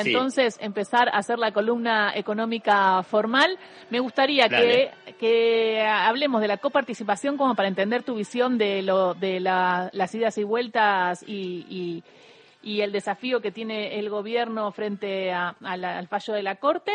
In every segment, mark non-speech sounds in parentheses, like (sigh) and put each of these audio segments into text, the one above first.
entonces empezar a hacer la columna económica formal. Me gustaría que, que, hablemos de la coparticipación como para entender tu visión de, lo, de las idas y vueltas y, y, el desafío que tiene el gobierno frente al fallo de la Corte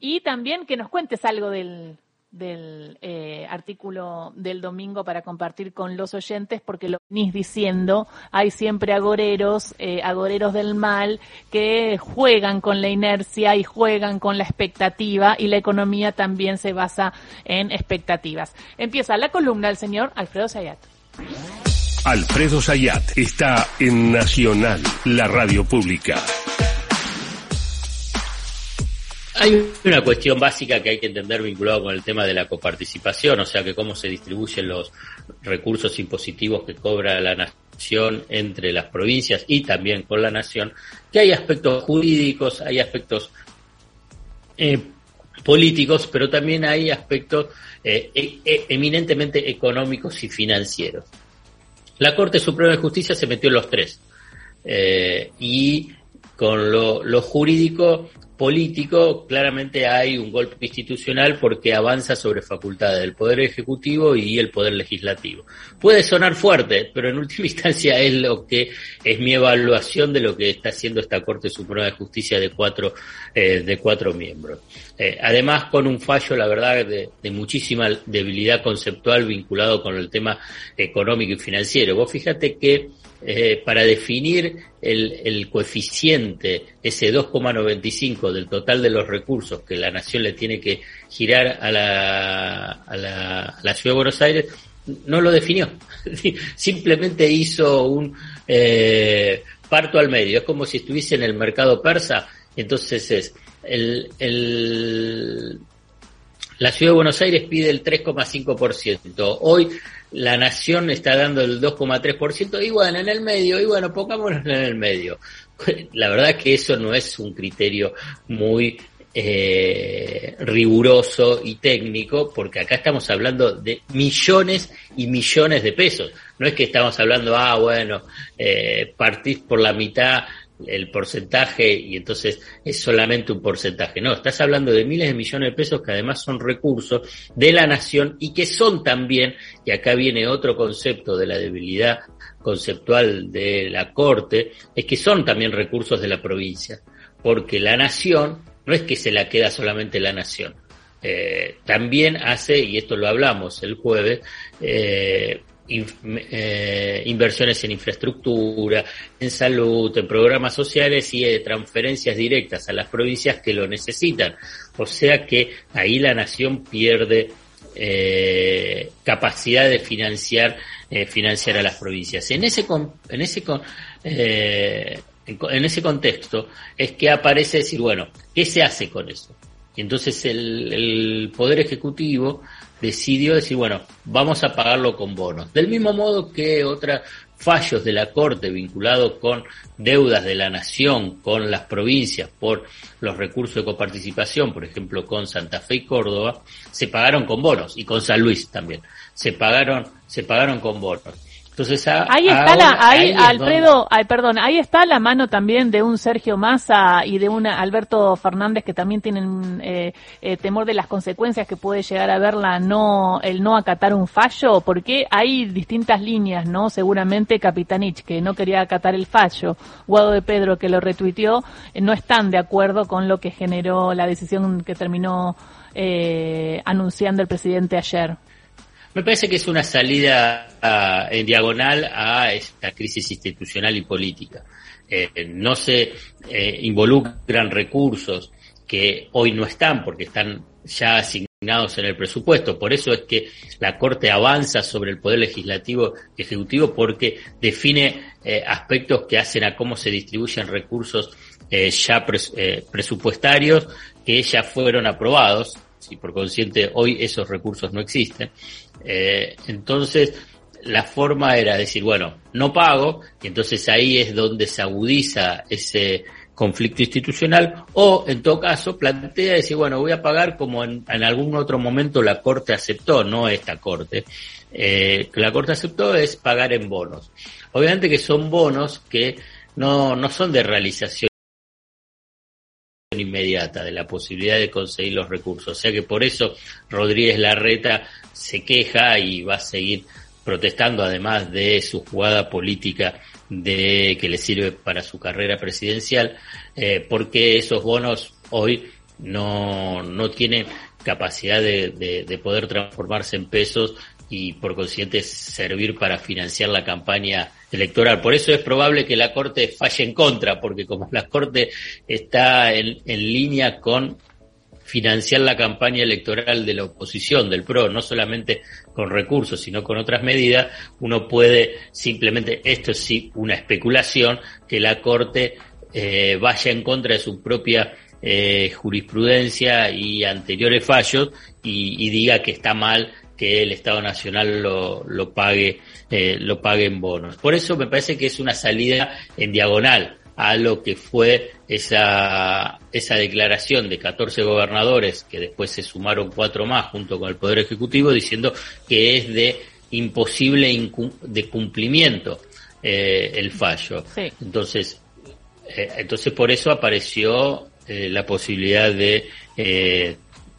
y también que nos cuentes algo del, del eh, artículo del domingo para compartir con los oyentes, porque lo venís diciendo, hay siempre agoreros, eh, agoreros del mal, que juegan con la inercia y juegan con la expectativa, y la economía también se basa en expectativas. Empieza la columna del señor Alfredo Sayat. Alfredo Sayat está en Nacional, la radio pública. Hay una cuestión básica que hay que entender vinculado con el tema de la coparticipación, o sea que cómo se distribuyen los recursos impositivos que cobra la nación entre las provincias y también con la nación, que hay aspectos jurídicos, hay aspectos eh, políticos, pero también hay aspectos eh, e, e, eminentemente económicos y financieros. La Corte Suprema de Justicia se metió en los tres. Eh, y con lo, lo, jurídico político, claramente hay un golpe institucional porque avanza sobre facultades del Poder Ejecutivo y el Poder Legislativo. Puede sonar fuerte, pero en (laughs) última instancia es lo que es mi evaluación de lo que está haciendo esta Corte Suprema de Justicia de cuatro, eh, de cuatro miembros. Eh, además, con un fallo, la verdad, de, de, muchísima debilidad conceptual vinculado con el tema económico y financiero. Vos fíjate que eh, para definir el, el coeficiente, ese 2,95 del total de los recursos que la nación le tiene que girar a la, a la, a la ciudad de Buenos Aires, no lo definió. (laughs) Simplemente hizo un eh, parto al medio. Es como si estuviese en el mercado persa. Entonces es el, el, la ciudad de Buenos Aires pide el 3,5%. Hoy la nación está dando el 2,3% y bueno, en el medio, y bueno, pongámonos en el medio. (laughs) La verdad que eso no es un criterio muy eh, riguroso y técnico, porque acá estamos hablando de millones y millones de pesos. No es que estamos hablando, ah, bueno, eh, partís por la mitad el porcentaje y entonces es solamente un porcentaje. No, estás hablando de miles de millones de pesos que además son recursos de la nación y que son también, y acá viene otro concepto de la debilidad conceptual de la Corte, es que son también recursos de la provincia, porque la nación no es que se la queda solamente la nación. Eh, también hace, y esto lo hablamos el jueves, eh, eh, inversiones en infraestructura, en salud, en programas sociales y de transferencias directas a las provincias que lo necesitan. O sea que ahí la nación pierde eh, capacidad de financiar eh, financiar a las provincias. En ese en ese eh, en ese contexto es que aparece decir bueno qué se hace con eso y entonces el, el poder ejecutivo decidió decir, bueno, vamos a pagarlo con bonos. Del mismo modo que otros fallos de la Corte vinculados con deudas de la nación, con las provincias por los recursos de coparticipación, por ejemplo, con Santa Fe y Córdoba, se pagaron con bonos y con San Luis también. Se pagaron, se pagaron con bonos. Entonces, ahí está la, ahí, Alfredo, ay, perdón, ahí está la mano también de un Sergio Massa y de un Alberto Fernández que también tienen eh, eh, temor de las consecuencias que puede llegar a ver la no, el no acatar un fallo, porque hay distintas líneas, ¿no? Seguramente Capitanich, que no quería acatar el fallo, Guado de Pedro, que lo retuiteó, eh, no están de acuerdo con lo que generó la decisión que terminó anunciando el presidente ayer. Me parece que es una salida ah, en diagonal a esta crisis institucional y política. Eh, no se eh, involucran recursos que hoy no están porque están ya asignados en el presupuesto. Por eso es que la Corte avanza sobre el Poder Legislativo y Ejecutivo porque define eh, aspectos que hacen a cómo se distribuyen recursos ya presupuestarios que ya fueron aprobados. Si por consciente hoy esos recursos no existen. Eh, entonces, la forma era decir, bueno, no pago, y entonces ahí es donde se agudiza ese conflicto institucional, o en todo caso plantea decir, bueno, voy a pagar como en, algún otro momento la Corte aceptó, no esta Corte, eh, la Corte aceptó es pagar en bonos. Obviamente que son bonos que no, no son de realización inmediata, de la posibilidad de conseguir los recursos. O sea que por eso Rodríguez Larreta se queja y va a seguir protestando además de su jugada política de que le sirve para su carrera presidencial, eh, porque esos bonos hoy no, no tienen capacidad de, de, poder transformarse en pesos y por consiguiente servir para financiar la campaña electoral. Por eso es probable que la Corte falle en contra, porque como la Corte está en, en línea con financiar la campaña electoral de la oposición, del PRO, no solamente con recursos, sino con otras medidas, uno puede simplemente, esto es sí una especulación, que la Corte eh, vaya en contra de su propia eh, jurisprudencia y anteriores fallos y, diga que está mal que el Estado Nacional lo, lo pague eh, lo pague en bonos. Por eso me parece que es una salida en diagonal a lo que fue esa, esa declaración de 14 gobernadores, que después se sumaron cuatro más junto con el Poder Ejecutivo, diciendo que es de imposible de cumplimiento eh, el fallo. Entonces, eh, entonces por eso apareció eh, la posibilidad de,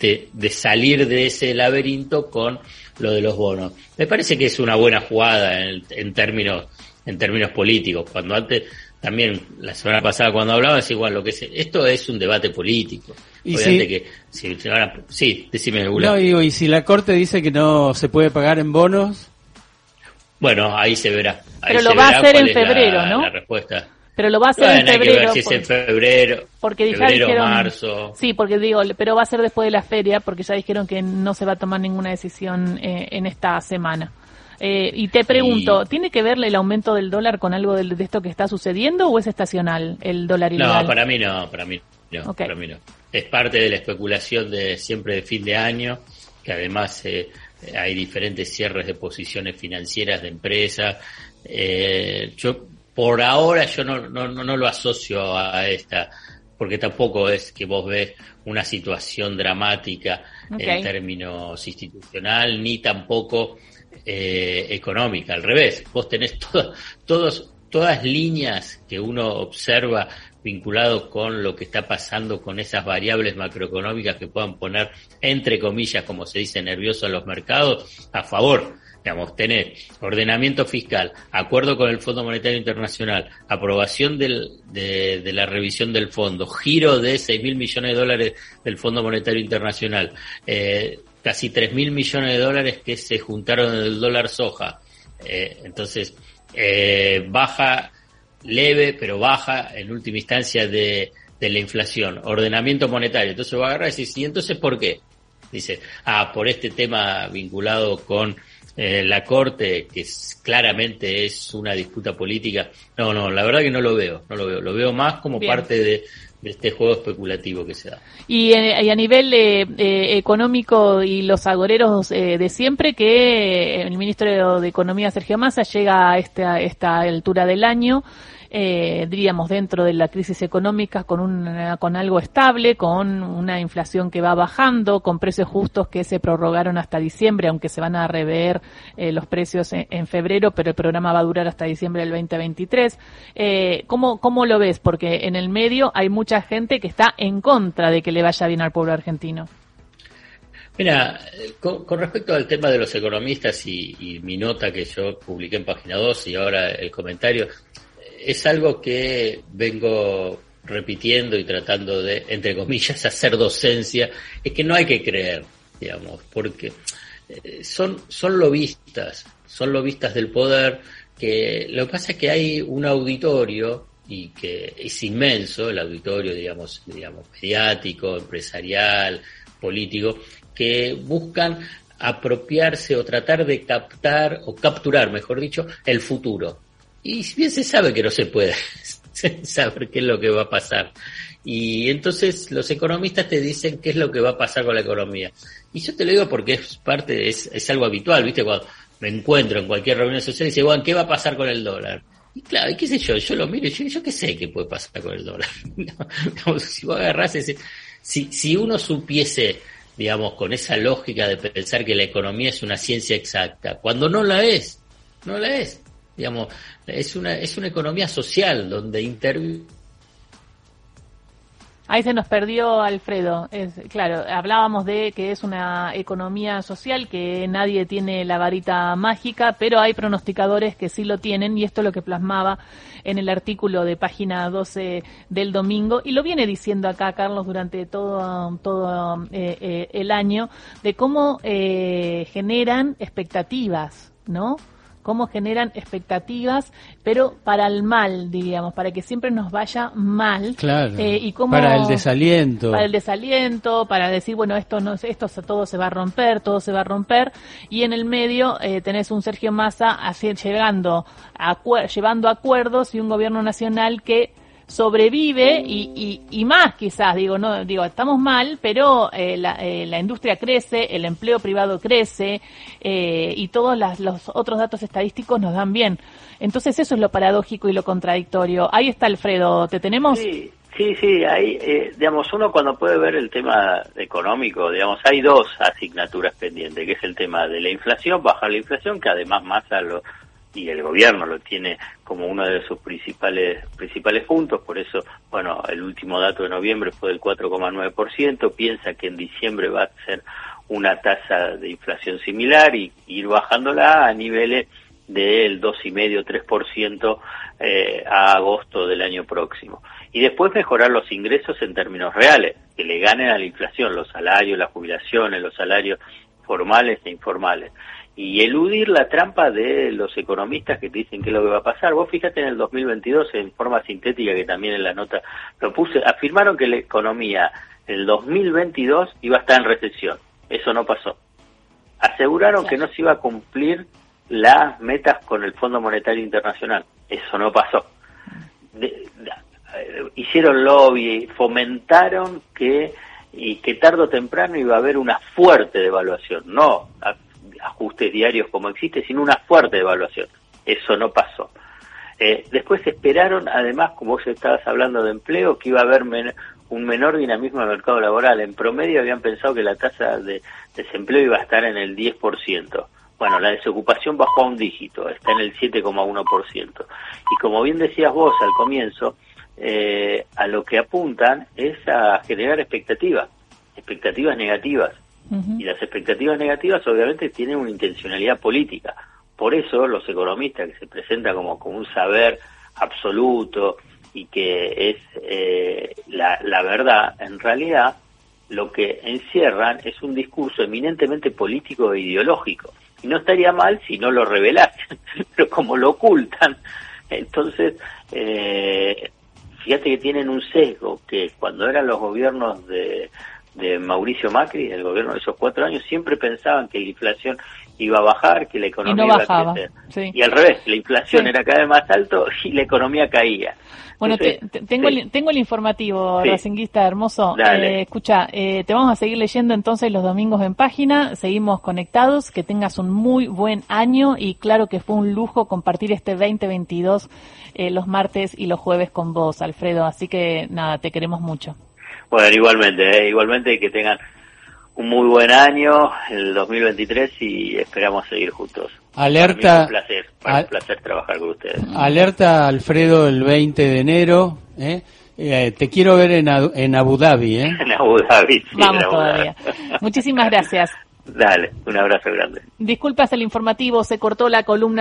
de, de salir de ese laberinto con lo de los bonos. Me parece que es una buena jugada en, en términos en términos políticos. Cuando antes también la semana pasada cuando hablaba es igual lo que es esto es un debate político. ¿Y si, que sí decime no digo y si la corte dice que no se puede pagar en bonos. Bueno ahí se verá pero lo va a hacer en febrero no la respuesta pero lo va a hacer en febrero. si es en febrero, porque ya dijeron, marzo. Sí, porque digo, pero va a ser después de la feria, porque ya dijeron que no se va a tomar ninguna decisión eh, en esta semana. Eh, y te pregunto, ¿tiene que ver el aumento del dólar con algo de, esto que está sucediendo o es estacional el dólar ilegal? No, para mí no, para mí no, para mí no. Es parte de la especulación de siempre de fin de año, que además eh, hay diferentes cierres de posiciones financieras de empresas. Eh, yo por ahora yo no, no, no lo asocio a esta porque tampoco es que vos ves una situación dramática en términos institucional, ni tampoco eh, económica, al revés, vos tenés (laughs) todos, todas líneas que uno observa vinculado con lo que está pasando con esas variables macroeconómicas que puedan poner, entre comillas, como se dice, nervioso a los mercados, a favor. Digamos, tener ordenamiento fiscal, acuerdo con el Fondo Monetario Internacional, aprobación de, la revisión del fondo, giro de 6 mil millones de dólares del Fondo Monetario Internacional, eh, casi 3 mil millones de dólares que se juntaron en el dólar soja. Eh, entonces, eh, baja leve, pero baja en última instancia de, de, la inflación. Ordenamiento monetario. Entonces va a agarrar y decir, ¿y entonces por qué? Dice, ah, por este tema vinculado con eh, la Corte, que claramente es una disputa política. No, no, la verdad que no lo veo, no lo veo. Lo veo más como parte de, de este juego especulativo que se da. Y, eh, a nivel eh, eh, económico y los agoreros de siempre, que el ministro de Economía, Sergio Massa, llega a esta, esta altura del año eh, diríamos, dentro de la crisis económica con, un, con algo estable, con una inflación que va bajando, con precios justos que se prorrogaron hasta diciembre, aunque se van a rever eh, los precios en, febrero, pero el programa va a durar hasta diciembre del 2023. Eh, ¿cómo, ¿Cómo lo ves? Porque en el medio hay mucha gente que está en contra de que le vaya bien al pueblo argentino. Mira, con, respecto al tema de los economistas y, y, mi nota que yo publiqué en página 2 y ahora el comentario, es algo que vengo repitiendo y tratando de, entre comillas, hacer docencia, es que no hay que creer, digamos, porque eh, son, son lobistas, son lobistas del poder, que lo que pasa es que hay un auditorio y que es inmenso, el auditorio, digamos, digamos, mediático, empresarial, político, que buscan apropiarse o tratar de captar o capturar, mejor dicho, el futuro. Y bien se sabe que no se puede (laughs) saber qué es lo que va a pasar. Y entonces los economistas te dicen qué es lo que va a pasar con la economía. Y yo te lo digo porque es parte, es, es algo habitual, ¿viste? Cuando me encuentro en cualquier reunión social y dice, bueno, ¿qué va a pasar con el dólar? Y claro, y qué sé yo, yo lo miro y yo, yo qué sé qué puede pasar con el dólar. (laughs) si vos agarrás ese, si, si uno supiese, digamos, con esa lógica de pensar que la economía es una ciencia exacta, cuando no la es, no la es. Digamos, es una, es una economía social donde interviene Ahí se nos perdió Alfredo. Es, claro, hablábamos de que es una economía social, que nadie tiene la varita mágica, pero hay pronosticadores que sí lo tienen y esto es lo que plasmaba en el artículo de página 12 del domingo y lo viene diciendo acá Carlos durante todo, todo eh, eh, el año de cómo eh, generan expectativas, ¿no? Cómo generan expectativas, pero para el mal, diríamos, para que siempre nos vaya mal. Claro. Eh, y cómo, para el desaliento. Para el desaliento, para decir, bueno, esto no esto todo se va a romper, todo se va a romper. Y en el medio eh, tenés un Sergio Massa así, llegando a, llevando acuerdos y un gobierno nacional que sobrevive y, y, más quizás, digo, no digo, estamos mal, pero eh, la, eh, la, industria crece, el empleo privado crece eh, y todos los otros datos estadísticos nos dan bien. Entonces eso es lo paradójico y lo contradictorio. Ahí está Alfredo, ¿te tenemos? Sí. Sí, sí, ahí, digamos, uno cuando puede ver el tema económico, digamos, hay dos asignaturas pendientes, que es el tema de la inflación, bajar la inflación, que además más a lo, y el gobierno lo tiene como uno de sus principales principales puntos, por eso, bueno, el último dato de noviembre fue del 4,9%, piensa que en diciembre va a ser una tasa de inflación similar y ir bajándola a niveles del 2,5-3% eh, a agosto del año próximo. Y después mejorar los ingresos en términos reales, que le ganen a la inflación, los salarios, las jubilaciones, los salarios formales e informales y eludir la trampa de los economistas que te dicen qué es lo que va a pasar. Vos fíjate en el 2022, en forma sintética, que también en la nota lo puse, afirmaron que la economía en el 2022 iba a estar en recesión. Eso no pasó. Aseguraron que no se iba a cumplir las metas con el Fondo Monetario Internacional. Eso no pasó. Hicieron lobby, fomentaron que y que tarde o temprano iba a haber una fuerte devaluación. No, ajustes diarios como existe, sino una fuerte devaluación. Eso no pasó. Eh, después esperaron, además, como vos estabas hablando de empleo, que iba a haber un menor dinamismo del mercado laboral. En promedio habían pensado que la tasa de desempleo iba a estar en el 10%. Bueno, la desocupación bajó a un dígito, está en el 7,1%. Y como bien decías vos al comienzo, eh, a lo que apuntan es a generar expectativas, expectativas negativas. Y las expectativas negativas obviamente tienen una intencionalidad política. Por eso los economistas que se presentan como, como un saber absoluto y que es eh, la, verdad, en realidad lo que encierran es un discurso eminentemente político e ideológico. Y no estaría mal si no lo revelasen, (laughs) pero como lo ocultan, entonces, eh, fíjate que tienen un sesgo, que cuando eran los gobiernos de, de Mauricio Macri, el gobierno de esos cuatro años, siempre pensaban que la inflación iba a bajar, que la economía iba a crecer. Y al revés, la inflación era cada vez más alto y la economía caía. Bueno, tengo, el, tengo el informativo, Racinguista hermoso. Eh, escucha, eh, te vamos a seguir leyendo entonces los domingos en página, seguimos conectados, que tengas un muy buen año y claro que fue un lujo compartir este 2022 eh, los martes y los jueves con vos, Alfredo, así que nada, te queremos mucho. Bueno, igualmente, ¿eh? igualmente que tengan un muy buen año el 2023 y esperamos seguir juntos. Alerta. un placer, un placer trabajar con ustedes. Alerta Alfredo el 20 de enero. ¿eh? Eh, te quiero ver en, en Abu Dhabi. ¿eh? (laughs) en Abu Dhabi. Sí, Vamos todavía. Muchísimas gracias. (laughs) Dale, un abrazo grande. Disculpas el informativo, se cortó la columna.